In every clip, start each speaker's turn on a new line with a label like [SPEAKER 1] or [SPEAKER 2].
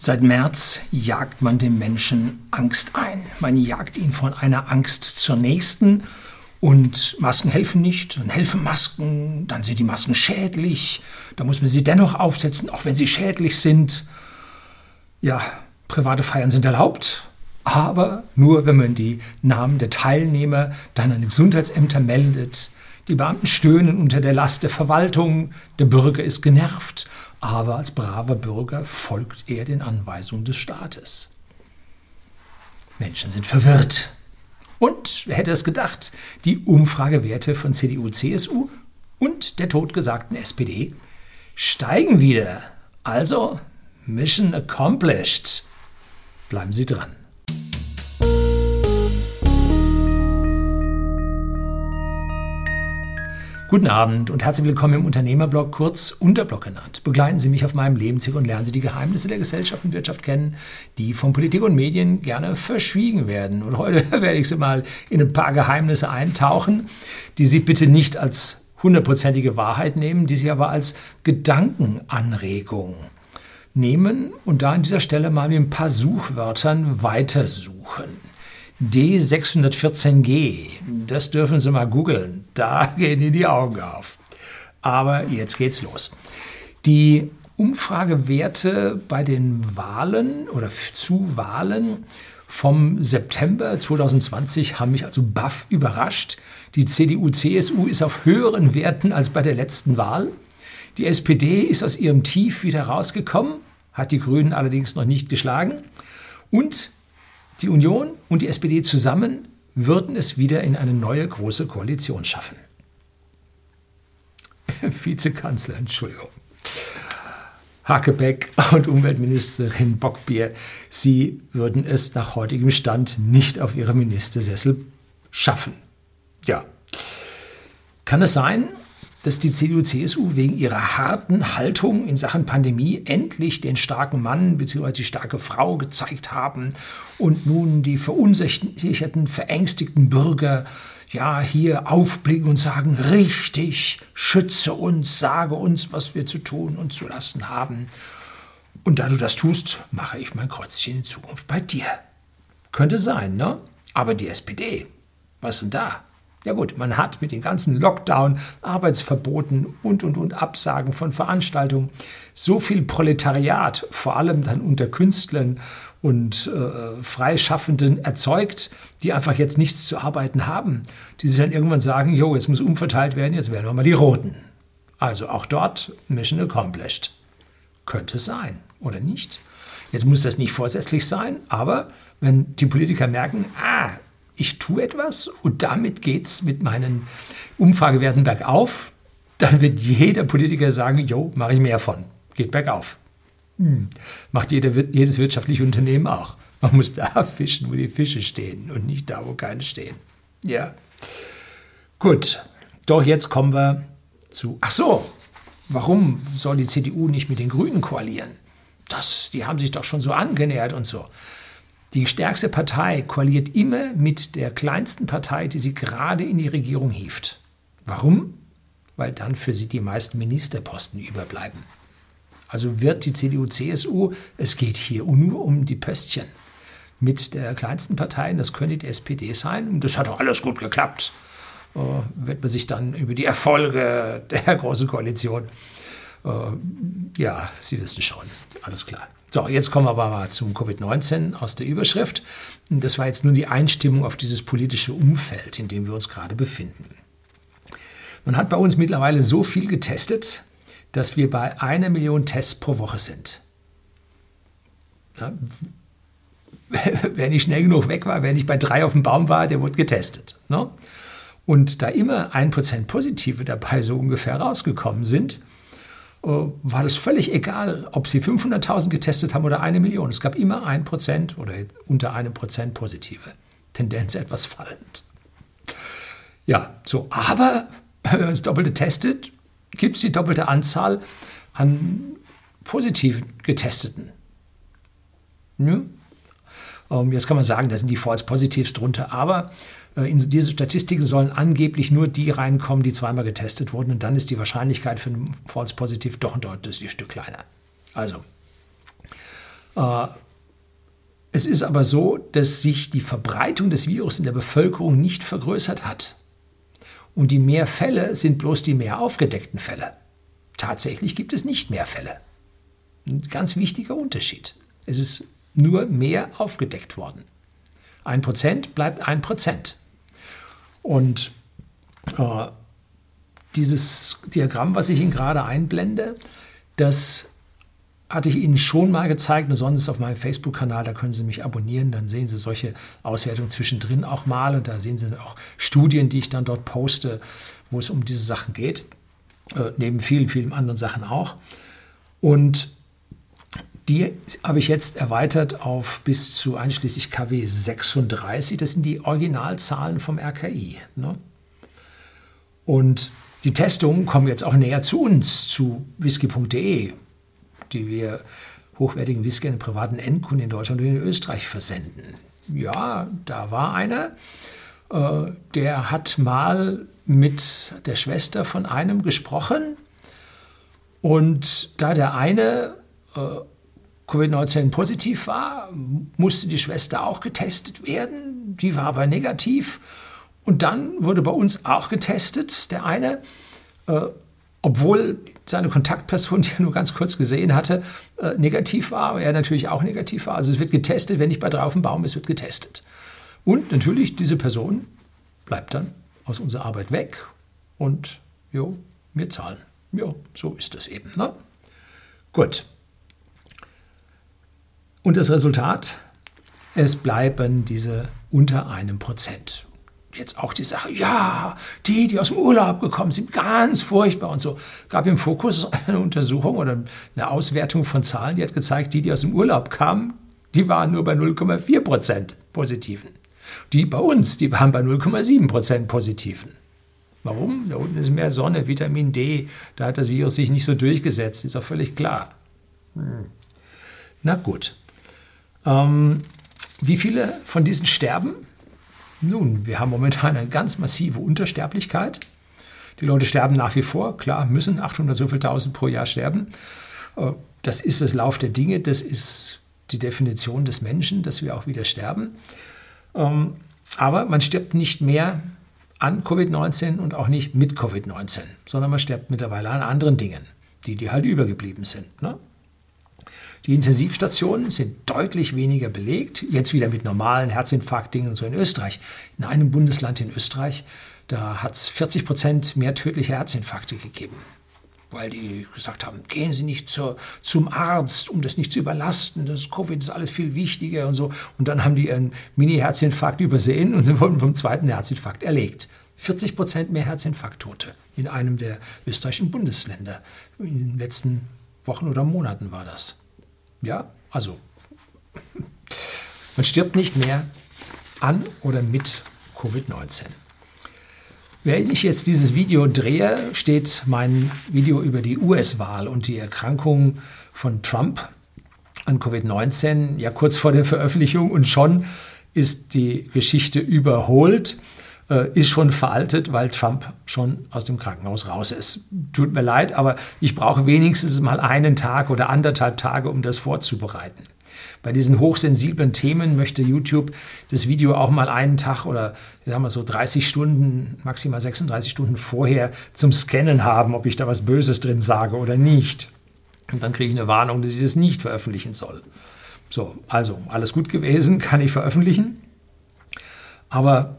[SPEAKER 1] Seit März jagt man dem Menschen Angst ein. Man jagt ihn von einer Angst zur nächsten. Und Masken helfen nicht, dann helfen Masken, dann sind die Masken schädlich, dann muss man sie dennoch aufsetzen, auch wenn sie schädlich sind. Ja, private Feiern sind erlaubt, aber nur, wenn man die Namen der Teilnehmer dann an die Gesundheitsämter meldet. Die Beamten stöhnen unter der Last der Verwaltung, der Bürger ist genervt aber als braver Bürger folgt er den Anweisungen des Staates. Menschen sind verwirrt. Und, wer hätte es gedacht, die Umfragewerte von CDU, CSU und der totgesagten SPD steigen wieder. Also, Mission accomplished. Bleiben Sie dran. Guten Abend und herzlich willkommen im Unternehmerblog, kurz Unterblog genannt. Begleiten Sie mich auf meinem Lebensweg und lernen Sie die Geheimnisse der Gesellschaft und Wirtschaft kennen, die von Politik und Medien gerne verschwiegen werden. Und heute werde ich Sie mal in ein paar Geheimnisse eintauchen, die Sie bitte nicht als hundertprozentige Wahrheit nehmen, die Sie aber als Gedankenanregung nehmen und da an dieser Stelle mal mit ein paar Suchwörtern weitersuchen. D614G, das dürfen Sie mal googeln, da gehen Ihnen die Augen auf. Aber jetzt geht's los. Die Umfragewerte bei den Wahlen oder zu Wahlen vom September 2020 haben mich also baff überrascht. Die CDU-CSU ist auf höheren Werten als bei der letzten Wahl. Die SPD ist aus ihrem Tief wieder rausgekommen, hat die Grünen allerdings noch nicht geschlagen. Und die Union und die SPD zusammen würden es wieder in eine neue große Koalition schaffen. Vizekanzler, Entschuldigung. Hakebeck und Umweltministerin Bockbier, sie würden es nach heutigem Stand nicht auf ihre Ministersessel schaffen. Ja. Kann es sein, dass die CDU-CSU wegen ihrer harten Haltung in Sachen Pandemie endlich den starken Mann bzw. die starke Frau gezeigt haben und nun die verunsicherten, verängstigten Bürger ja hier aufblicken und sagen, richtig, schütze uns, sage uns, was wir zu tun und zu lassen haben. Und da du das tust, mache ich mein Kreuzchen in Zukunft bei dir. Könnte sein, ne? Aber die SPD, was denn da? Ja gut, man hat mit den ganzen Lockdown, Arbeitsverboten und, und, und Absagen von Veranstaltungen so viel Proletariat, vor allem dann unter Künstlern und äh, Freischaffenden erzeugt, die einfach jetzt nichts zu arbeiten haben, die sich dann irgendwann sagen, jo, jetzt muss umverteilt werden, jetzt werden wir mal die Roten. Also auch dort Mission accomplished. Könnte sein oder nicht. Jetzt muss das nicht vorsätzlich sein, aber wenn die Politiker merken, ah, ich tue etwas und damit geht es mit meinen Umfragewerten bergauf, dann wird jeder Politiker sagen, jo, mache ich mehr von, geht bergauf. Hm. Macht jeder, jedes wirtschaftliche Unternehmen auch. Man muss da fischen, wo die Fische stehen und nicht da, wo keine stehen. Ja. Gut, doch jetzt kommen wir zu, ach so, warum soll die CDU nicht mit den Grünen koalieren? Das, die haben sich doch schon so angenähert und so. Die stärkste Partei koaliert immer mit der kleinsten Partei, die sie gerade in die Regierung hieft. Warum? Weil dann für sie die meisten Ministerposten überbleiben. Also wird die CDU-CSU, es geht hier nur um die Pöstchen, mit der kleinsten Partei, das könnte die SPD sein, und das hat auch alles gut geklappt, äh, wird man sich dann über die Erfolge der Großen Koalition, äh, ja, Sie wissen schon, alles klar. So, jetzt kommen wir aber mal zum Covid-19 aus der Überschrift. Das war jetzt nur die Einstimmung auf dieses politische Umfeld, in dem wir uns gerade befinden. Man hat bei uns mittlerweile so viel getestet, dass wir bei einer Million Tests pro Woche sind. Ja, wer nicht schnell genug weg war, wer nicht bei drei auf dem Baum war, der wurde getestet. Ne? Und da immer ein Prozent Positive dabei so ungefähr rausgekommen sind, war das völlig egal, ob sie 500.000 getestet haben oder eine Million. Es gab immer ein Prozent oder unter einem Prozent positive. Tendenz etwas fallend. Ja, so, aber wenn man das Doppelte testet, gibt es die doppelte Anzahl an positiv Getesteten. Hm? Jetzt kann man sagen, da sind die False Positives drunter, aber äh, in diese Statistiken sollen angeblich nur die reinkommen, die zweimal getestet wurden. Und dann ist die Wahrscheinlichkeit für ein False Positiv doch ein deutliches Stück kleiner. Also, Äh, es ist aber so, dass sich die Verbreitung des Virus in der Bevölkerung nicht vergrößert hat. Und die mehr Fälle sind bloß die mehr aufgedeckten Fälle. Tatsächlich gibt es nicht mehr Fälle. Ein ganz wichtiger Unterschied. Es ist nur mehr aufgedeckt worden. Ein Prozent bleibt ein Prozent. Und äh, dieses Diagramm, was ich Ihnen gerade einblende, das hatte ich Ihnen schon mal gezeigt und sonst auf meinem Facebook-Kanal, da können Sie mich abonnieren, dann sehen Sie solche Auswertungen zwischendrin auch mal und da sehen Sie auch Studien, die ich dann dort poste, wo es um diese Sachen geht, äh, neben vielen, vielen anderen Sachen auch. Und die habe ich jetzt erweitert auf bis zu einschließlich KW 36, das sind die Originalzahlen vom RKI. Ne? Und die Testungen kommen jetzt auch näher zu uns, zu whisky.de die wir hochwertigen Whisky an privaten Endkunden in Deutschland und in Österreich versenden. Ja, da war einer, äh, der hat mal mit der Schwester von einem gesprochen und da der eine äh, Covid-19 positiv war, musste die Schwester auch getestet werden. Die war aber negativ. Und dann wurde bei uns auch getestet, der eine, äh, obwohl seine Kontaktperson, die er nur ganz kurz gesehen hatte, äh, negativ war, er natürlich auch negativ war. Also es wird getestet, wenn nicht bei drei auf dem Baum ist, wird getestet. Und natürlich, diese Person bleibt dann aus unserer Arbeit weg und jo, wir zahlen. Ja, so ist das eben. Ne? Gut. Und das Resultat? Es bleiben diese unter einem Prozent jetzt auch die Sache, ja, die, die aus dem Urlaub gekommen sind, ganz furchtbar und so. Gab im Fokus eine Untersuchung oder eine Auswertung von Zahlen, die hat gezeigt, die, die aus dem Urlaub kamen, die waren nur bei 0,4 Prozent Positiven. Die bei uns, die waren bei 0,7 Prozent Positiven. Warum? Da unten ist mehr Sonne, Vitamin D, da hat das Virus sich nicht so durchgesetzt, ist auch völlig klar. Hm. Na gut. Ähm, wie viele von diesen sterben? Nun, wir haben momentan eine ganz massive Untersterblichkeit. Die Leute sterben nach wie vor, klar, müssen 800 so viel tausend pro Jahr sterben. Äh, das ist das Lauf der Dinge, das ist die Definition des Menschen, dass wir auch wieder sterben. Ähm, aber man stirbt nicht mehr an Covid-19 und auch nicht mit Covid-19, sondern man stirbt mittlerweile an anderen Dingen, die, die halt übergeblieben sind. Ne? Die Intensivstationen sind deutlich weniger belegt, jetzt wieder mit normalen Herzinfarktdingen und so in Österreich. In einem Bundesland in Österreich, da hat es 40 Prozent mehr tödliche Herzinfarkte gegeben weil die gesagt haben, gehen Sie nicht zur, zum Arzt, um das nicht zu überlasten, das Covid ist alles viel wichtiger und so. Und dann haben die ihren Mini-Herzinfarkt übersehen und sie wurden vom zweiten Herzinfarkt erlegt. 40 Prozent mehr Herzinfarkttote in einem der österreichischen Bundesländer. In den letzten Wochen oder Monaten war das. Ja, also man stirbt nicht mehr an oder mit Covid-19. Wenn ich jetzt dieses Video drehe, steht mein Video über die US-Wahl und die Erkrankung von Trump an Covid-19 ja kurz vor der Veröffentlichung und schon ist die Geschichte überholt ist schon veraltet, weil Trump schon aus dem Krankenhaus raus ist. Tut mir leid, aber ich brauche wenigstens mal einen Tag oder anderthalb Tage, um das vorzubereiten. Bei diesen hochsensiblen Themen möchte YouTube das Video auch mal einen Tag oder sagen wir so 30 Stunden, maximal 36 Stunden vorher zum Scannen haben, ob ich da was Böses drin sage oder nicht. Und dann kriege ich eine Warnung, dass ich es nicht veröffentlichen soll. So, also alles gut gewesen, kann ich veröffentlichen. Aber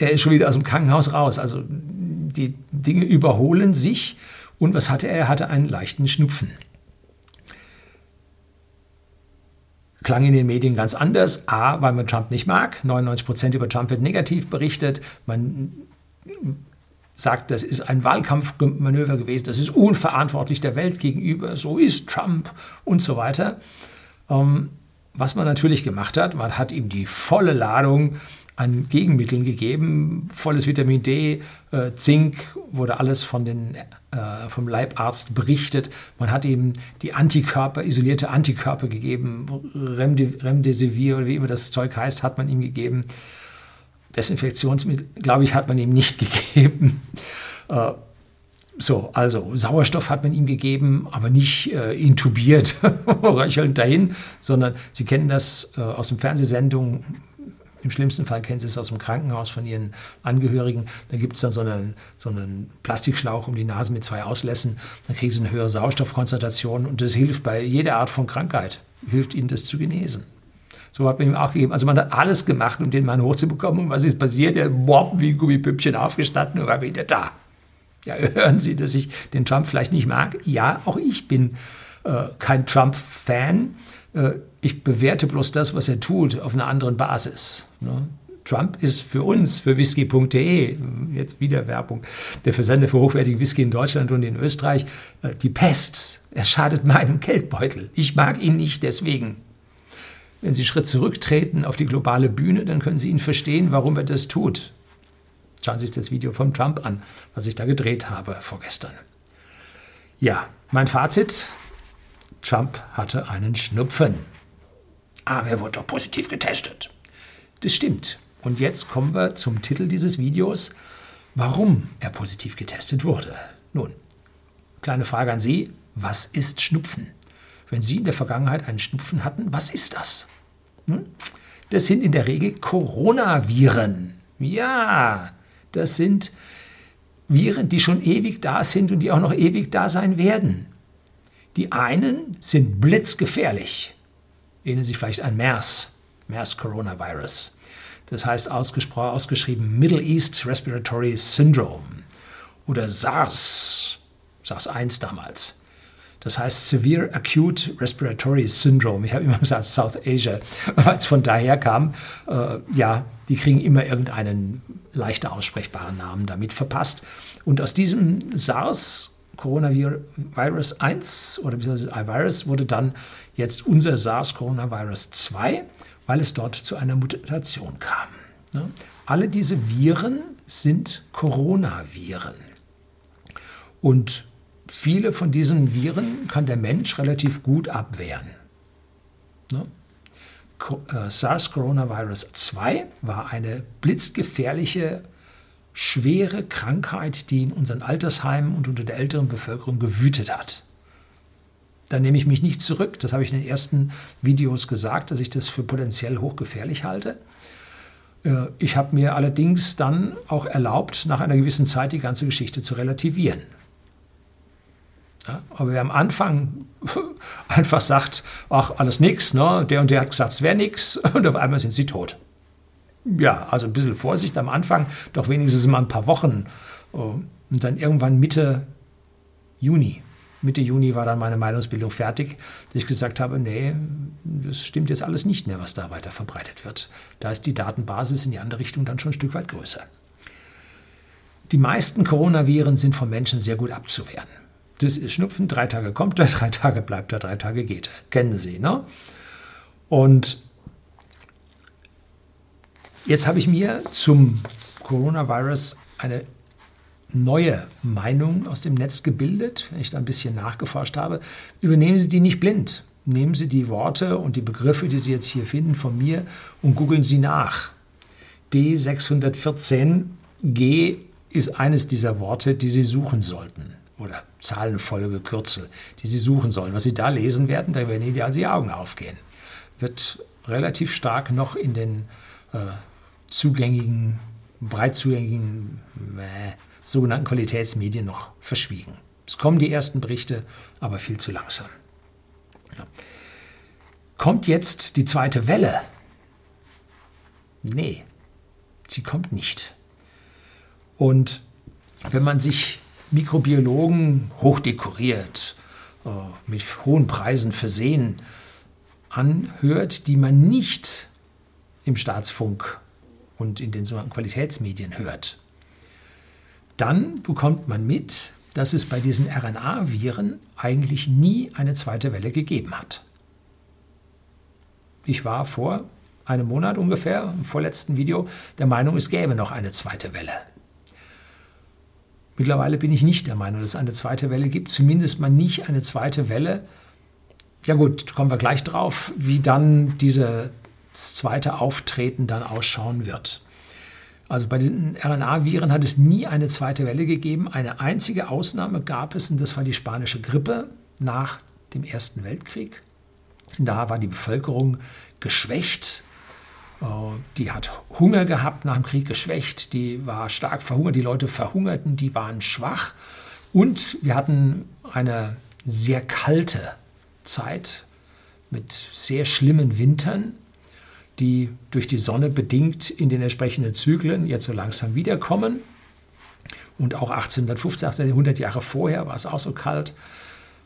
[SPEAKER 1] er ist schon wieder aus dem Krankenhaus raus. Also die Dinge überholen sich. Und was hatte er? Er hatte einen leichten Schnupfen. Klang in den Medien ganz anders. A, weil man Trump nicht mag. 99 Prozent über Trump wird negativ berichtet. Man sagt, das ist ein Wahlkampfmanöver gewesen, das ist unverantwortlich der Welt gegenüber, so ist Trump und so weiter. Ähm, was man natürlich gemacht hat, man hat ihm die volle Ladung an Gegenmitteln gegeben. Volles Vitamin D, äh, Zink, wurde alles von den, äh, vom Leibarzt berichtet. Man hat ihm die Antikörper, isolierte Antikörper gegeben. Remdesivir oder wie immer das Zeug heißt, hat man ihm gegeben. Desinfektionsmittel, glaube ich, hat man ihm nicht gegeben. Äh, So, also Sauerstoff hat man ihm gegeben, aber nicht äh, intubiert, röchelnd dahin, sondern Sie kennen das äh, aus dem Fernsehsendung. Im schlimmsten Fall kennen Sie es aus dem Krankenhaus von Ihren Angehörigen. Da gibt es dann so einen, so einen Plastikschlauch um die Nase mit zwei Auslässen. Dann kriegen Sie eine höhere Sauerstoffkonzentration und das hilft bei jeder Art von Krankheit, hilft Ihnen das zu genesen. So hat man ihm auch gegeben. Also man hat alles gemacht, um den Mann hochzubekommen. Und was ist passiert? Er bob wie ein Gummipüppchen aufgestanden und war wieder da. Ja, hören Sie, dass ich den Trump vielleicht nicht mag? Ja, auch ich bin äh, kein Trump-Fan. Äh, ich bewerte bloß das, was er tut, auf einer anderen Basis. Ne? Trump ist für uns, für whisky.de, jetzt wieder Werbung, der Versender für hochwertigen Whisky in Deutschland und in Österreich, äh, die Pest. Er schadet meinem Geldbeutel. Ich mag ihn nicht deswegen. Wenn Sie Schritt zurücktreten auf die globale Bühne, dann können Sie ihn verstehen, warum er das tut. Schauen Sie sich das Video von Trump an, was ich da gedreht habe vorgestern. Ja, mein Fazit. Trump hatte einen Schnupfen. Aber er wurde doch positiv getestet. Das stimmt. Und jetzt kommen wir zum Titel dieses Videos, warum er positiv getestet wurde. Nun, kleine Frage an Sie. Was ist Schnupfen? Wenn Sie in der Vergangenheit einen Schnupfen hatten, was ist das? Hm? Das sind in der Regel Coronaviren. Ja, das sind Viren, die schon ewig da sind und die auch noch ewig da sein werden. Die einen sind blitzgefährlich. Erinnern Sie vielleicht an MERS, MERS Coronavirus. Das heißt ausgeschrieben Middle East Respiratory Syndrome oder SARS, SARS-1 damals. Das heißt Severe Acute Respiratory Syndrome. Ich habe immer gesagt South Asia, weil es von daher kam. Äh, ja, die kriegen immer irgendeinen leichter aussprechbaren Namen damit verpasst. Und aus diesem SARS Coronavirus 1 oder iVirus wurde dann jetzt unser SARS Coronavirus 2, weil es dort zu einer Mutation kam. Ne? Alle diese Viren sind Coronaviren. Und viele von diesen Viren kann der Mensch relativ gut abwehren. Ne? Äh, SARS-Coronavirus 2 war eine blitzgefährliche, schwere Krankheit, die in unseren Altersheimen und unter der älteren Bevölkerung gewütet hat. Da nehme ich mich nicht zurück. Das habe ich in den ersten Videos gesagt, dass ich das für potenziell hochgefährlich halte. Äh, ich habe mir allerdings dann auch erlaubt, nach einer gewissen Zeit die ganze Geschichte zu relativieren. Ja, aber wer am Anfang einfach sagt, ach, alles nix, ne? der und der hat gesagt, es wäre nix, und auf einmal sind sie tot. Ja, also ein bisschen Vorsicht am Anfang, doch wenigstens mal ein paar Wochen. Oh, und dann irgendwann Mitte Juni. Mitte Juni war dann meine Meinungsbildung fertig, dass ich gesagt habe, nee, das stimmt jetzt alles nicht mehr, was da weiter verbreitet wird. Da ist die Datenbasis in die andere Richtung dann schon ein Stück weit größer. Die meisten Coronaviren sind von Menschen sehr gut abzuwehren. Das ist Schnupfen, drei Tage kommt er, drei Tage bleibt er, drei Tage geht er. Kennen Sie, ne? Und jetzt habe ich mir zum Coronavirus eine neue Meinung aus dem Netz gebildet, wenn ich da ein bisschen nachgeforscht habe. Übernehmen Sie die nicht blind. Nehmen Sie die Worte und die Begriffe, die Sie jetzt hier finden, von mir und googeln Sie nach. D614G ist eines dieser Worte, die Sie suchen sollten oder Zahlenfolge, Kürzel, die Sie suchen sollen. Was Sie da lesen werden, da werden Ihnen die Augen aufgehen. Wird relativ stark noch in den äh, zugängigen, breit zugängigen äh, sogenannten Qualitätsmedien noch verschwiegen. Es kommen die ersten Berichte, aber viel zu langsam. Ja. Kommt jetzt die zweite Welle? Nee, sie kommt nicht. Und wenn man sich Mikrobiologen hochdekoriert, äh, mit hohen Preisen versehen, anhört, die man nicht im Staatsfunk und in den sogenannten Qualitätsmedien hört, dann bekommt man mit, dass es bei diesen RNA-Viren eigentlich nie eine zweite Welle gegeben hat. Ich war vor einem Monat ungefähr, im vorletzten Video, der Meinung, es gäbe noch eine zweite Welle. Mittlerweile bin ich nicht der Meinung, dass es eine zweite Welle gibt, zumindest mal nicht eine zweite Welle. Ja gut, kommen wir gleich drauf, wie dann dieses zweite Auftreten dann ausschauen wird. Also bei den RNA-Viren hat es nie eine zweite Welle gegeben. Eine einzige Ausnahme gab es, und das war die spanische Grippe nach dem Ersten Weltkrieg. Da war die Bevölkerung geschwächt. Äh, die hat Hunger gehabt nach dem Krieg, geschwächt. Die war stark verhungert. Die Leute verhungerten, die waren schwach. Und wir hatten eine sehr kalte Zeit mit sehr schlimmen Wintern die durch die Sonne bedingt in den entsprechenden Zyklen jetzt so langsam wiederkommen. Und auch 1850, 1800 Jahre vorher war es auch so kalt.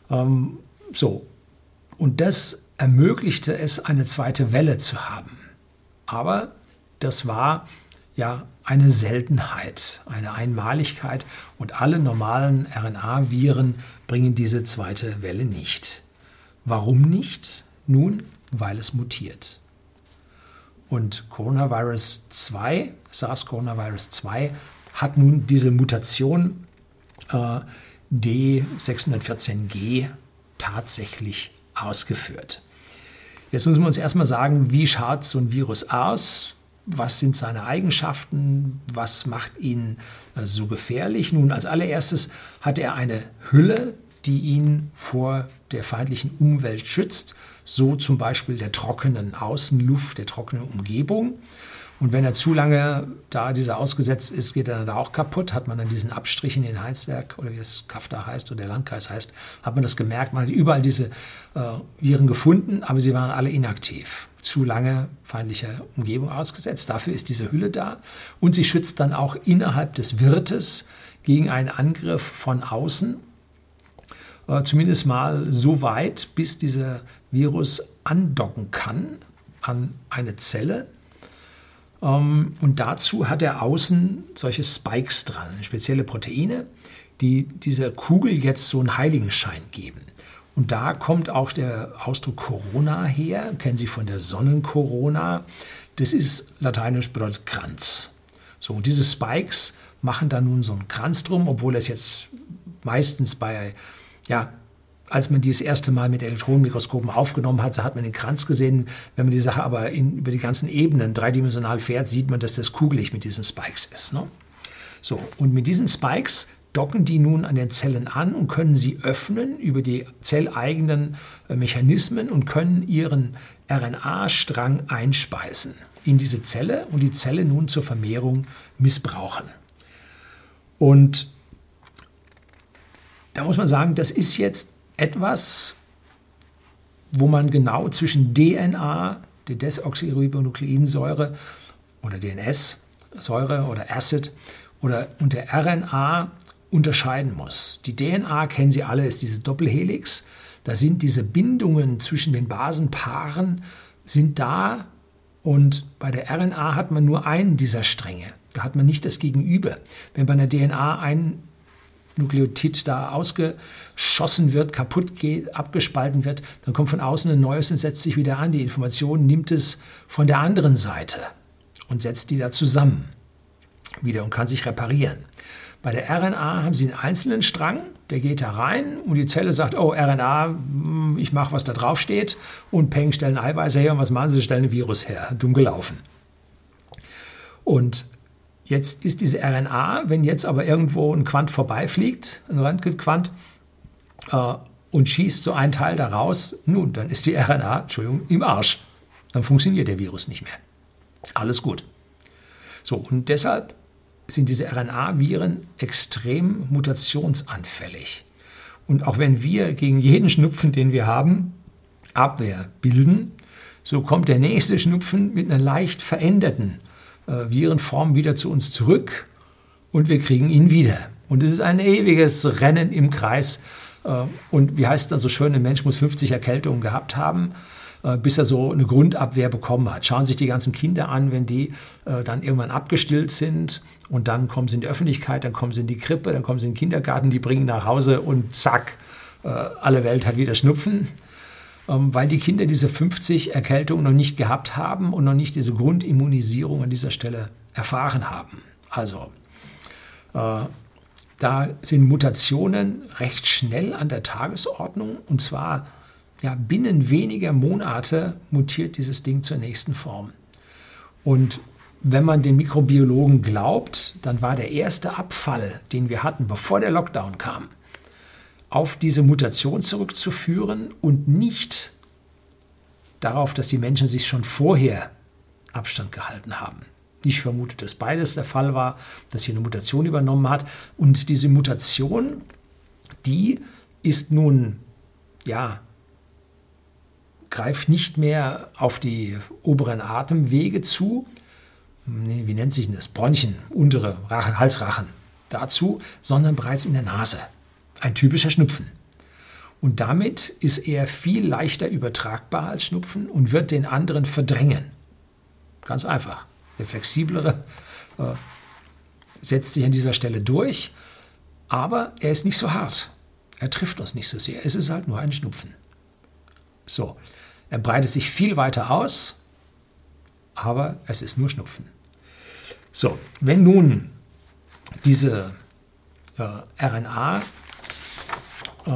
[SPEAKER 1] Ähm, so. Und das ermöglichte es, eine zweite Welle zu haben. Aber das war ja eine Seltenheit, eine Einmaligkeit und alle normalen RNA-Viren bringen diese zweite Welle nicht. Warum nicht? Nun, weil es mutiert. Und Coronavirus 2, SARS-Coronavirus 2, hat nun diese Mutation äh, D614G tatsächlich ausgeführt. Jetzt müssen wir uns erstmal sagen, wie schaut so ein Virus aus? Was sind seine Eigenschaften? Was macht ihn äh, so gefährlich? Nun, als allererstes hat er eine Hülle, die ihn vor der feindlichen Umwelt schützt so zum Beispiel der trockenen Außenluft, der trockenen Umgebung. Und wenn er zu lange da dieser ausgesetzt ist, geht er dann da auch kaputt. Hat man dann diesen Abstrich in den Heinsberg oder wie es Kafta heißt oder der Landkreis heißt, hat man das gemerkt. Man hat überall diese äh, Viren gefunden, aber sie waren alle inaktiv. Zu lange feindlicher Umgebung ausgesetzt. Dafür ist diese Hülle da. Und sie schützt dann auch innerhalb des Wirtes gegen einen Angriff von außen. Äh, zumindest mal so weit, bis dieser Virus andocken kann an eine Zelle. Ähm, und dazu hat er außen solche Spikes dran, spezielle Proteine, die dieser Kugel jetzt so einen Heiligenschein geben. Und da kommt auch der Ausdruck Corona her, kennen Sie von der Sonnenkorona. Das ist lateinisch bedeutet Kranz. So, und diese Spikes machen da nun so einen Kranz drum, obwohl es jetzt meistens bei ja, als man die das erste Mal mit Elektronenmikroskopen aufgenommen hat, hat man den Kranz gesehen. Wenn man die Sache aber in, über die ganzen Ebenen dreidimensional fährt, sieht man, dass das kugelig mit diesen Spikes ist. Ne? So, und mit diesen Spikes docken die nun an den Zellen an und können sie öffnen über die zelleigenen äh, Mechanismen und können ihren RNA-Strang einspeisen in diese Zelle und die Zelle nun zur Vermehrung missbrauchen. Und da muss man sagen, das ist jetzt etwas, wo man genau zwischen DNA, der Desoxyribonukleinsäure oder DNS-Säure oder Acid oder und der RNA unterscheiden muss. Die DNA kennen Sie alle, ist diese Doppelhelix. Da sind diese Bindungen zwischen den Basenpaaren sind da und bei der RNA hat man nur einen dieser Stränge. Da hat man nicht das Gegenüber. Wenn bei einer DNA ein Nukleotid da ausgeschossen wird, kaputt geht, abgespalten wird, dann kommt von außen ein neues und setzt sich wieder an. Die Information nimmt es von der anderen Seite und setzt die da zusammen wieder und kann sich reparieren. Bei der RNA haben Sie einen einzelnen Strang, der geht da rein und die Zelle sagt, oh, RNA, hm, ich mache, was da drauf steht und Peng, stellen Eiweiße her und was machen Sie? Stellen ein Virus her. Dumm gelaufen. Und Jetzt ist diese RNA, wenn jetzt aber irgendwo ein Quant vorbeifliegt, ein Röntgenquant, äh, und schießt so ein Teil daraus, nun, dann ist die RNA, Entschuldigung, im Arsch. Dann funktioniert der Virus nicht mehr. Alles gut. So, und deshalb sind diese RNA-Viren extrem mutationsanfällig. Und auch wenn wir gegen jeden Schnupfen, den wir haben, Abwehr bilden, so kommt der nächste Schnupfen mit einer leicht veränderten äh, Virenform wieder zu uns zurück und wir kriegen ihn wieder. Und es ist ein ewiges Rennen im Kreis. Äh, und wie heißt es dann so schön, ein Mensch muss 50 Erkältungen gehabt haben, äh, bis er so eine Grundabwehr bekommen hat. Schauen sich die ganzen Kinder an, wenn die dann irgendwann abgestillt sind und dann kommen sie in die Öffentlichkeit, dann kommen sie in die Krippe, dann kommen sie in den Kindergarten, die bringen nach Hause und zack, alle Welt hat wieder Schnupfen. Ähm, weil die Kinder diese 50 Erkältungen noch nicht gehabt haben und noch nicht diese Grundimmunisierung an dieser Stelle erfahren haben. Also, äh, da sind Mutationen recht schnell an der Tagesordnung und zwar ja, binnen weniger Monate mutiert dieses Ding zur nächsten Form. Und wenn man den Mikrobiologen glaubt, dann war der erste Abfall, den wir hatten, bevor der Lockdown kam, auf diese Mutation zurückzuführen und nicht darauf, dass die Menschen sich schon vorher Abstand gehalten haben. Ich vermute, dass beides der Fall war, dass hier eine Mutation übernommen hat. Und diese Mutation, die ist nun, ja, greift nicht mehr auf die oberen Atemwege zu, wie nennt sich das, Bronchien, untere Rachen, Halsrachen dazu, sondern bereits in der Nase. Ein typischer Schnupfen. Und damit ist er viel leichter übertragbar als Schnupfen und wird den anderen verdrängen. Ganz einfach. Der flexiblere äh, setzt sich an dieser Stelle durch, aber er ist nicht so hart. Er trifft uns nicht so sehr. Es ist halt nur ein Schnupfen. So, er breitet sich viel weiter aus, aber es ist nur Schnupfen. So, wenn nun diese äh, RNA äh,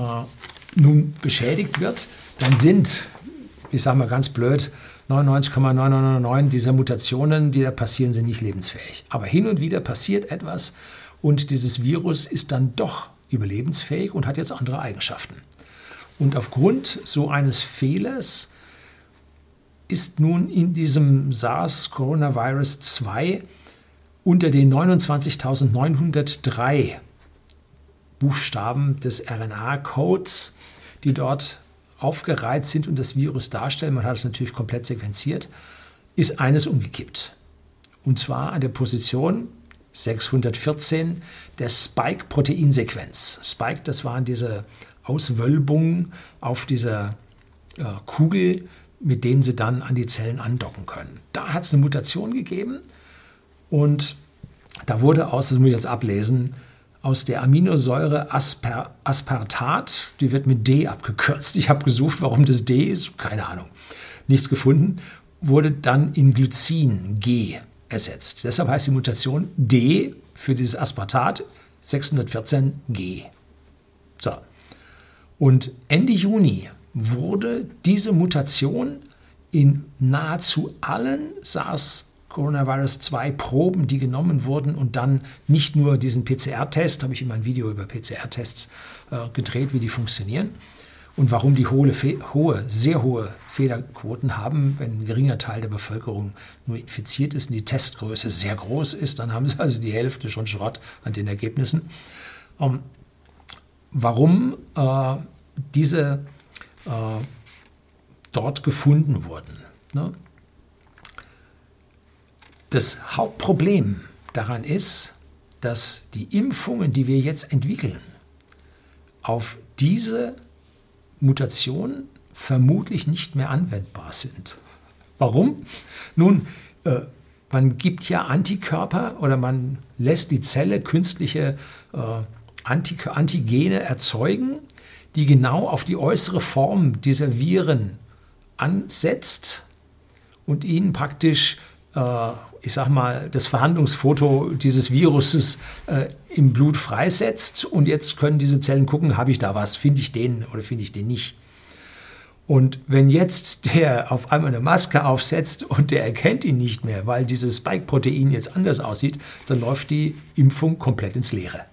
[SPEAKER 1] nun beschädigt wird, dann sind, ich sage mal ganz blöd, 99,999 dieser Mutationen, die da passieren, sind nicht lebensfähig. Aber hin und wieder passiert etwas und dieses Virus ist dann doch überlebensfähig und hat jetzt andere Eigenschaften. Und aufgrund so eines Fehlers ist nun in diesem SARS-Coronavirus 2 unter den 29.903 Buchstaben des RNA-Codes, die dort aufgereiht sind und das Virus darstellen, man hat es natürlich komplett sequenziert, ist eines umgekippt. Und zwar an der Position 614 der Spike-Proteinsequenz. Spike, das waren diese Auswölbungen auf dieser äh, Kugel, mit denen sie dann an die Zellen andocken können. Da hat es eine Mutation gegeben und da wurde aus, das muss ich jetzt ablesen, aus der Aminosäure Asper, Aspartat, die wird mit D abgekürzt. Ich habe gesucht, warum das D ist, keine Ahnung. Nichts gefunden, wurde dann in Glycin G ersetzt. Deshalb heißt die Mutation D für dieses Aspartat 614G. So. Und Ende Juni wurde diese Mutation in nahezu allen SARS Coronavirus 2 Proben, die genommen wurden und dann nicht nur diesen PCR-Test, habe ich immer ein Video über PCR-Tests äh, gedreht, wie die funktionieren und warum die hohe, hohe, sehr hohe Fehlerquoten haben, wenn ein geringer Teil der Bevölkerung nur infiziert ist und die Testgröße sehr groß ist, dann haben sie also die Hälfte schon Schrott an den Ergebnissen. Ähm, warum äh, diese äh, dort gefunden wurden. Ne? Das Hauptproblem daran ist, dass die Impfungen, die wir jetzt entwickeln, auf diese Mutation vermutlich nicht mehr anwendbar sind. Warum? Nun, äh, man gibt ja Antikörper oder man lässt die Zelle künstliche äh, Antigene erzeugen, die genau auf die äußere Form dieser Viren ansetzt und ihnen praktisch ich sag mal, das Verhandlungsfoto dieses Viruses äh, im Blut freisetzt und jetzt können diese Zellen gucken, habe ich da was, finde ich den oder finde ich den nicht. Und wenn jetzt der auf einmal eine Maske aufsetzt und der erkennt ihn nicht mehr, weil dieses Spike-Protein jetzt anders aussieht, dann läuft die Impfung komplett ins Leere.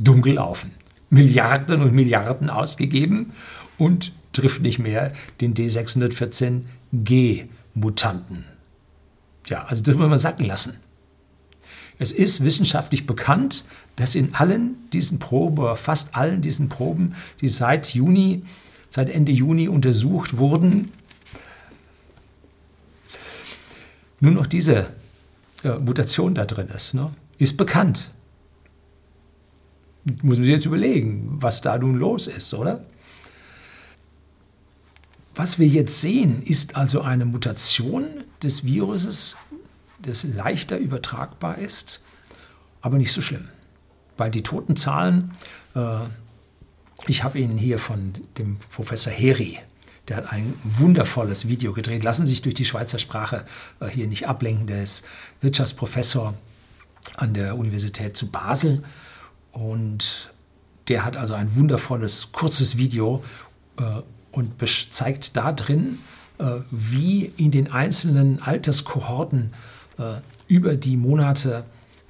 [SPEAKER 1] Dunkel laufen. Milliarden und Milliarden ausgegeben und trifft nicht mehr den D614G-Mutanten. Ja, also das muss man sacken lassen. Es ist wissenschaftlich bekannt, dass in allen diesen Proben, fast allen diesen Proben, die seit Juni, seit Ende Juni untersucht wurden, nur noch diese äh, Mutation da drin ist. Ne? Ist bekannt. Muss man sich jetzt überlegen, was da nun los ist, oder? Was wir jetzt sehen, ist also eine Mutation des Viruses, das leichter übertragbar ist, aber nicht so schlimm. Weil die Totenzahlen, äh, ich habe Ihnen hier von dem Professor Heri, der hat ein wundervolles Video gedreht. Lassen sich durch die Schweizer Sprache äh, hier nicht ablenken. Der ist Wirtschaftsprofessor an der Universität zu Basel und der hat also ein wundervolles, kurzes Video äh, und zeigt da drin, äh, wie in den einzelnen Alterskohorten äh, über die Monate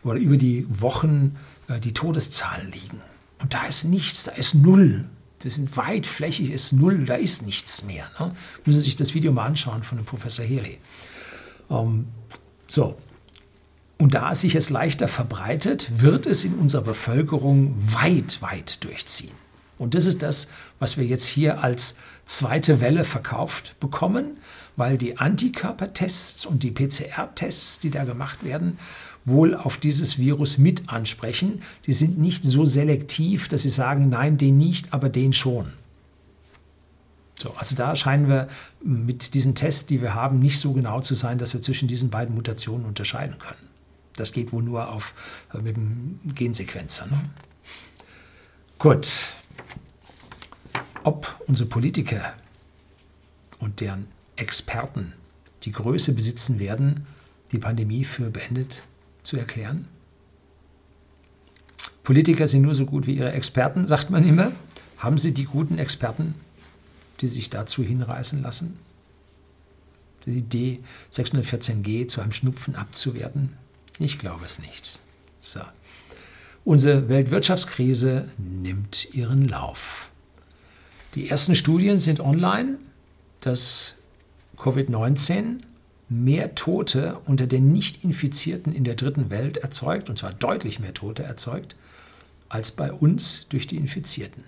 [SPEAKER 1] oder über die Wochen äh, die Todeszahlen liegen. Und da ist nichts, da ist null. Das sind weitflächig, ist null, da ist nichts mehr. Ne? Müssen Sie sich das Video mal anschauen von dem Professor Heri. Ähm, so. Und da es sich jetzt leichter verbreitet, wird es in unserer Bevölkerung weit, weit durchziehen. Und das ist das, was wir jetzt hier als zweite Welle verkauft bekommen, weil die Antikörpertests und die PCR-Tests, die da gemacht werden, wohl auf dieses Virus mit ansprechen. Die sind nicht so selektiv, dass sie sagen, nein, den nicht, aber den schon. So, also da scheinen wir mit diesen Tests, die wir haben, nicht so genau zu sein, dass wir zwischen diesen beiden Mutationen unterscheiden können. Das geht wohl nur auf, äh, mit dem Gensequenzer. Ne? Gut. Ob unsere Politiker und deren Experten die Größe besitzen werden, die Pandemie für beendet zu erklären? Politiker sind nur so gut wie ihre Experten, sagt man immer. Haben Sie die guten Experten, die sich dazu hinreißen lassen? Die Idee, 614G zu einem Schnupfen abzuwerten? Ich glaube es nicht. So. Unsere Weltwirtschaftskrise nimmt ihren Lauf. Die ersten Studien sind online, dass Covid-19 mehr Tote unter den Nicht-Infizierten in der dritten Welt erzeugt, und zwar deutlich mehr Tote erzeugt, als bei uns durch die Infizierten.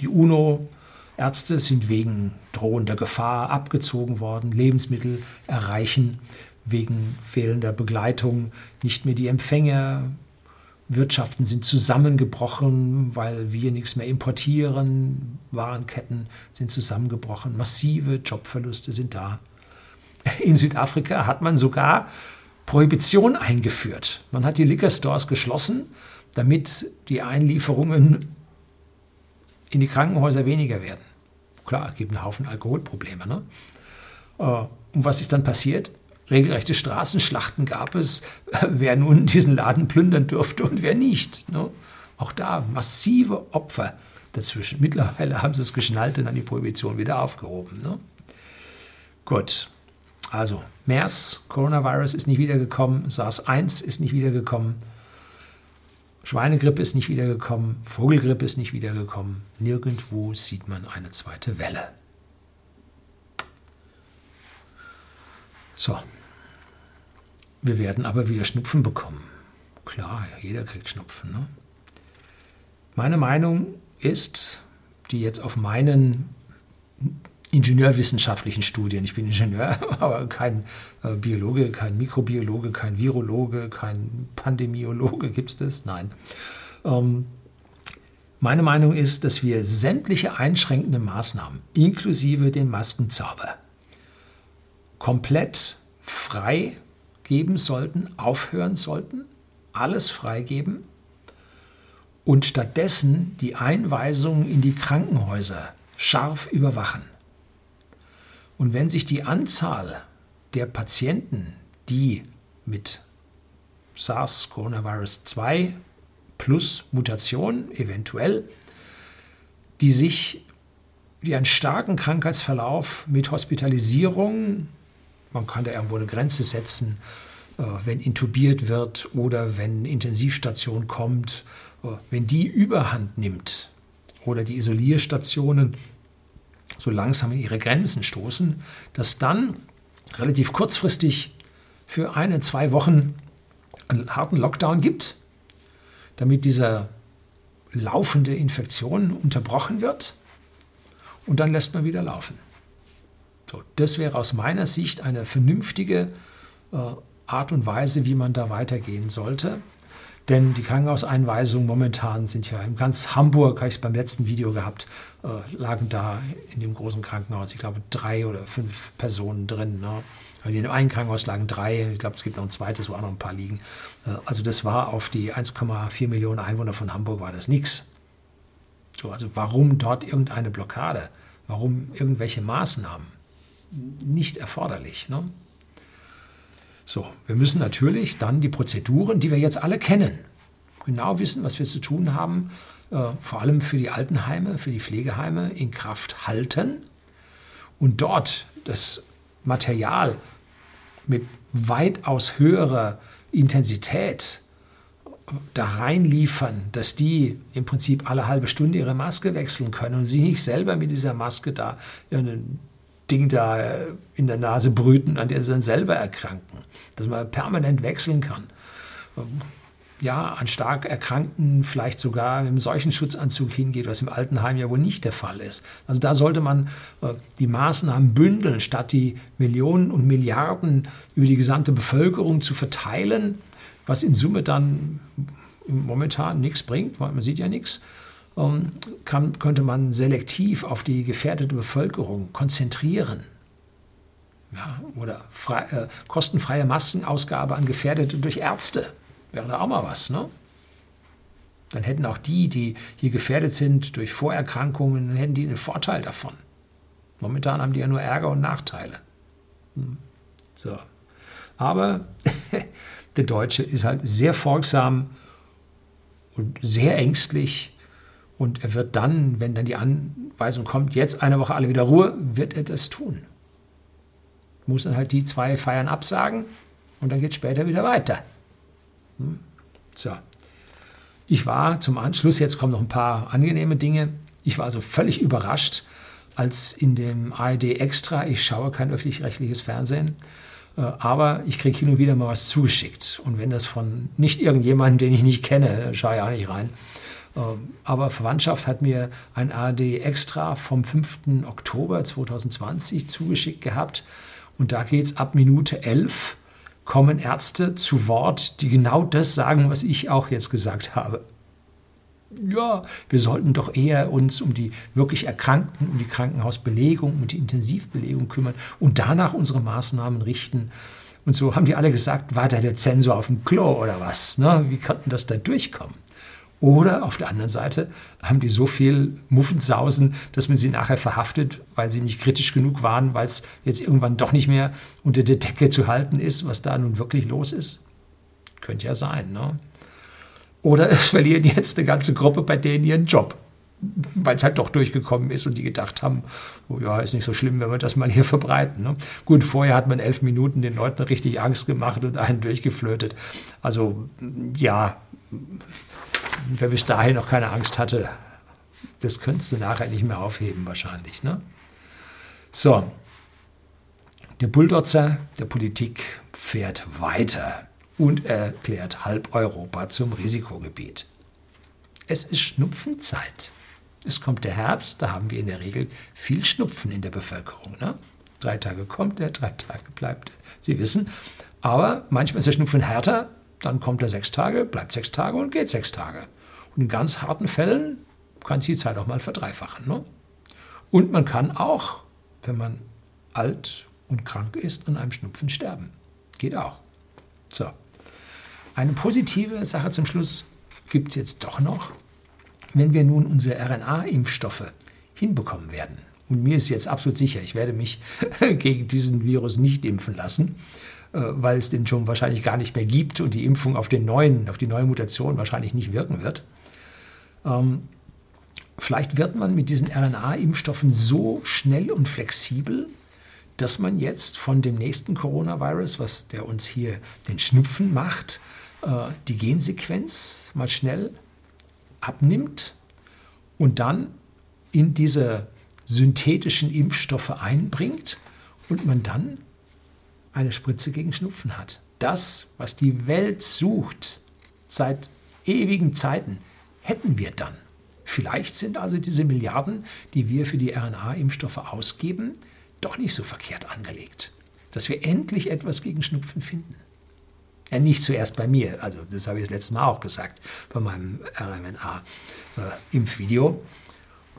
[SPEAKER 1] Die UNO-Ärzte sind wegen drohender Gefahr abgezogen worden, Lebensmittel erreichen wegen fehlender Begleitung nicht mehr die Empfänger, Wirtschaften sind zusammengebrochen, weil wir nichts mehr importieren, Warenketten sind zusammengebrochen, massive Jobverluste sind da. In Südafrika hat man sogar Prohibition eingeführt. Man hat die Liquor Stores geschlossen, damit die Einlieferungen in die Krankenhäuser weniger werden. Klar, es gibt einen Haufen Alkoholprobleme. Ne? Äh, und was ist dann passiert? Regelrechte Straßenschlachten gab es, wer nun diesen Laden plündern durfte und wer nicht. Ne? Auch da massive Opfer dazwischen. Mittlerweile haben sie es geschnallt und dann die Prohibition wieder aufgehoben. Ne? Gut, also, MERS, Coronavirus ist nicht wiedergekommen, SARS-1 ist nicht wiedergekommen, Schweinegrippe ist nicht wiedergekommen, Vogelgrippe ist nicht wiedergekommen. Nirgendwo sieht man eine zweite Welle. So, wir werden aber wieder Schnupfen bekommen. Klar, jeder kriegt Schnupfen. Ne? Meine Meinung ist, die jetzt auf meinen ingenieurwissenschaftlichen Studien. Ich bin Ingenieur, aber kein äh, Biologe, kein Mikrobiologe, kein Virologe, kein Pandemiologe. Gibt es das? Nein. Ähm, meine Meinung ist, dass wir sämtliche einschränkende Maßnahmen, inklusive den Maskenzauber, komplett frei geben sollten, aufhören sollten, alles freigeben und stattdessen die Einweisungen in die Krankenhäuser scharf überwachen. Und wenn sich die Anzahl der Patienten, die mit SARS-Coronavirus 2 plus Mutation eventuell, die sich die einen starken Krankheitsverlauf mit Hospitalisierung, man kann da irgendwo eine Grenze setzen, äh, wenn intubiert wird oder wenn Intensivstation kommt, äh, wenn die überhand nimmt oder die Isolierstationen so langsam in ihre Grenzen stoßen, dass dann relativ kurzfristig für eine, zwei Wochen einen harten Lockdown gibt, damit diese laufende Infektion unterbrochen wird und dann lässt man wieder laufen. So, das wäre aus meiner Sicht eine vernünftige äh, Art und Weise, wie man da weitergehen sollte. Denn die Krankenhauseinweisungen momentan sind ja in ganz Hamburg, habe ich es beim letzten Video gehabt, äh, lagen da in dem großen Krankenhaus, ich glaube, drei oder fünf Personen drin. Ne? In dem einen Krankenhaus lagen drei, ich glaube, es gibt noch ein zweites, wo auch noch ein paar liegen. Äh, also das war auf die 1,4 Millionen Einwohner von Hamburg war das nichts. So, also warum dort irgendeine Blockade? Warum irgendwelche Maßnahmen? Nicht erforderlich. Ne? So, wir müssen natürlich dann die Prozeduren, die wir jetzt alle kennen, genau wissen, was wir zu tun haben, äh, vor allem für die Altenheime, für die Pflegeheime in Kraft halten und dort das Material mit weitaus höherer Intensität da reinliefern, dass die im Prinzip alle halbe Stunde ihre Maske wechseln können und sie nicht selber mit dieser Maske da Ding da in der Nase brüten, an der sie dann selber erkranken. Dass man permanent wechseln kann. Ja, an stark Erkrankten vielleicht sogar einem Seuchenschutzanzug hingeht, was im Altenheim ja wohl nicht der Fall ist. Also da sollte man äh, die Maßnahmen bündeln, statt die Millionen und Milliarden über die gesamte Bevölkerung zu verteilen was in Summe dann momentan nichts bringt, man sieht ja nichts, ähm, kann, könnte man selektiv auf die gefährdete Bevölkerung konzentrieren. Ja, oder frei, äh, kostenfreie Maskenausgabe an Gefährdete durch Ärzte. Wäre da auch mal was, ne? Dann hätten auch die, die hier gefährdet sind durch Vorerkrankungen, dann hätten die einen Vorteil davon. Momentan haben die ja nur Ärger und Nachteile. Hm. So. Aber Der Deutsche ist halt sehr folgsam und sehr ängstlich. Und er wird dann, wenn dann die Anweisung kommt, jetzt eine Woche alle wieder Ruhe, wird er das tun. Muss dann halt die zwei Feiern absagen und dann geht es später wieder weiter. Hm? So. Ich war zum Anschluss, jetzt kommen noch ein paar angenehme Dinge. Ich war also völlig überrascht, als in dem ARD Extra, ich schaue kein öffentlich-rechtliches Fernsehen, äh, aber ich kriege hin und wieder mal was zugeschickt. Und wenn das von nicht irgendjemandem, den ich nicht kenne, schaue ich auch nicht rein. Äh, aber Verwandtschaft hat mir ein ARD Extra vom 5. Oktober 2020 zugeschickt gehabt. Und da geht es ab Minute 11, kommen Ärzte zu Wort, die genau das sagen, was ich auch jetzt gesagt habe ja, wir sollten doch eher uns um die wirklich Erkrankten, um die Krankenhausbelegung, um die Intensivbelegung kümmern und danach unsere Maßnahmen richten. Und so haben die alle gesagt, war da der Zensor auf dem Klo oder was? Ne? Wie konnten das da durchkommen? Oder auf der anderen Seite haben die so viel Muffensausen, dass man sie nachher verhaftet, weil sie nicht kritisch genug waren, weil es jetzt irgendwann doch nicht mehr unter der Decke zu halten ist, was da nun wirklich los ist. Könnte ja sein, ne? Oder es verlieren jetzt eine ganze Gruppe bei denen ihren Job, weil es halt doch durchgekommen ist und die gedacht haben, oh ja, ist nicht so schlimm, wenn wir das mal hier verbreiten. Ne? Gut, vorher hat man elf Minuten den Leuten richtig Angst gemacht und einen durchgeflötet. Also ja, wer bis dahin noch keine Angst hatte, das könntest du nachher nicht mehr aufheben wahrscheinlich. Ne? So, der Bulldozer der Politik fährt weiter und erklärt halb Europa zum Risikogebiet. Es ist Schnupfenzeit. Es kommt der Herbst, da haben wir in der Regel viel Schnupfen in der Bevölkerung. Ne? Drei Tage kommt er, drei Tage bleibt er. Sie wissen, aber manchmal ist der Schnupfen härter, dann kommt er sechs Tage, bleibt sechs Tage und geht sechs Tage. Und in ganz harten Fällen kann sich die Zeit auch mal verdreifachen. Ne? Und man kann auch, wenn man alt und krank ist, an einem Schnupfen sterben. Geht auch. So. Eine positive Sache zum Schluss gibt es jetzt doch noch, wenn wir nun unsere RNA-Impfstoffe hinbekommen werden. Und mir ist jetzt absolut sicher, ich werde mich gegen diesen Virus nicht impfen lassen, äh, weil es den schon wahrscheinlich gar nicht mehr gibt und die Impfung auf den neuen, auf die neue Mutation wahrscheinlich nicht wirken wird. Ähm, vielleicht wird man mit diesen RNA-Impfstoffen so schnell und flexibel, dass man jetzt von dem nächsten Coronavirus, was der uns hier den Schnupfen macht, äh, die Gensequenz mal schnell abnimmt und dann in diese synthetischen Impfstoffe einbringt und man dann eine Spritze gegen Schnupfen hat. Das, was die Welt sucht seit ewigen Zeiten, hätten wir dann. Vielleicht sind also diese Milliarden, die wir für die RNA-Impfstoffe ausgeben, doch nicht so verkehrt angelegt, dass wir endlich etwas gegen Schnupfen finden. Ja, nicht zuerst bei mir, also das habe ich das letzte Mal auch gesagt, bei meinem RMNA-Impfvideo. Äh,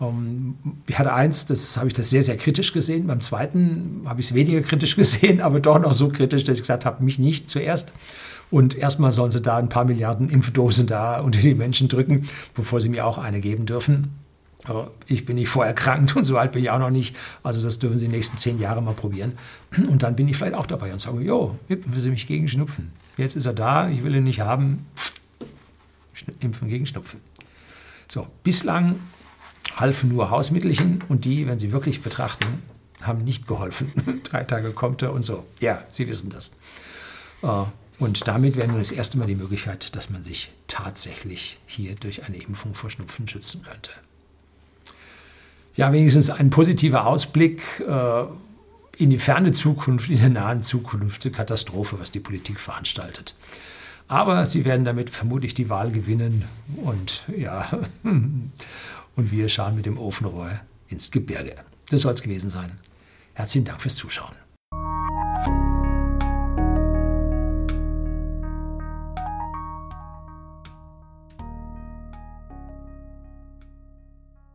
[SPEAKER 1] um, ich hatte eins, das habe ich das sehr, sehr kritisch gesehen. Beim zweiten habe ich es weniger kritisch gesehen, aber doch noch so kritisch, dass ich gesagt habe, mich nicht zuerst. Und erstmal sollen sie da ein paar Milliarden Impfdosen da unter die Menschen drücken, bevor sie mir auch eine geben dürfen. Ich bin nicht vorerkrankt und so alt bin ich auch noch nicht. Also das dürfen Sie die nächsten zehn Jahre mal probieren. Und dann bin ich vielleicht auch dabei und sage, jo, impfen Sie mich gegen Schnupfen. Jetzt ist er da, ich will ihn nicht haben. Impfen gegen Schnupfen. So, bislang halfen nur Hausmittelchen und die, wenn Sie wirklich betrachten, haben nicht geholfen. Drei Tage kommt er und so. Ja, Sie wissen das. Und damit wäre nun das erste Mal die Möglichkeit, dass man sich tatsächlich hier durch eine Impfung vor Schnupfen schützen könnte. Ja, wenigstens ein positiver Ausblick äh, in die ferne Zukunft, in der nahen Zukunft. Katastrophe, was die Politik veranstaltet. Aber sie werden damit vermutlich die Wahl gewinnen und ja, und wir schauen mit dem Ofenrohr ins Gebirge. Das soll es gewesen sein. Herzlichen Dank fürs Zuschauen.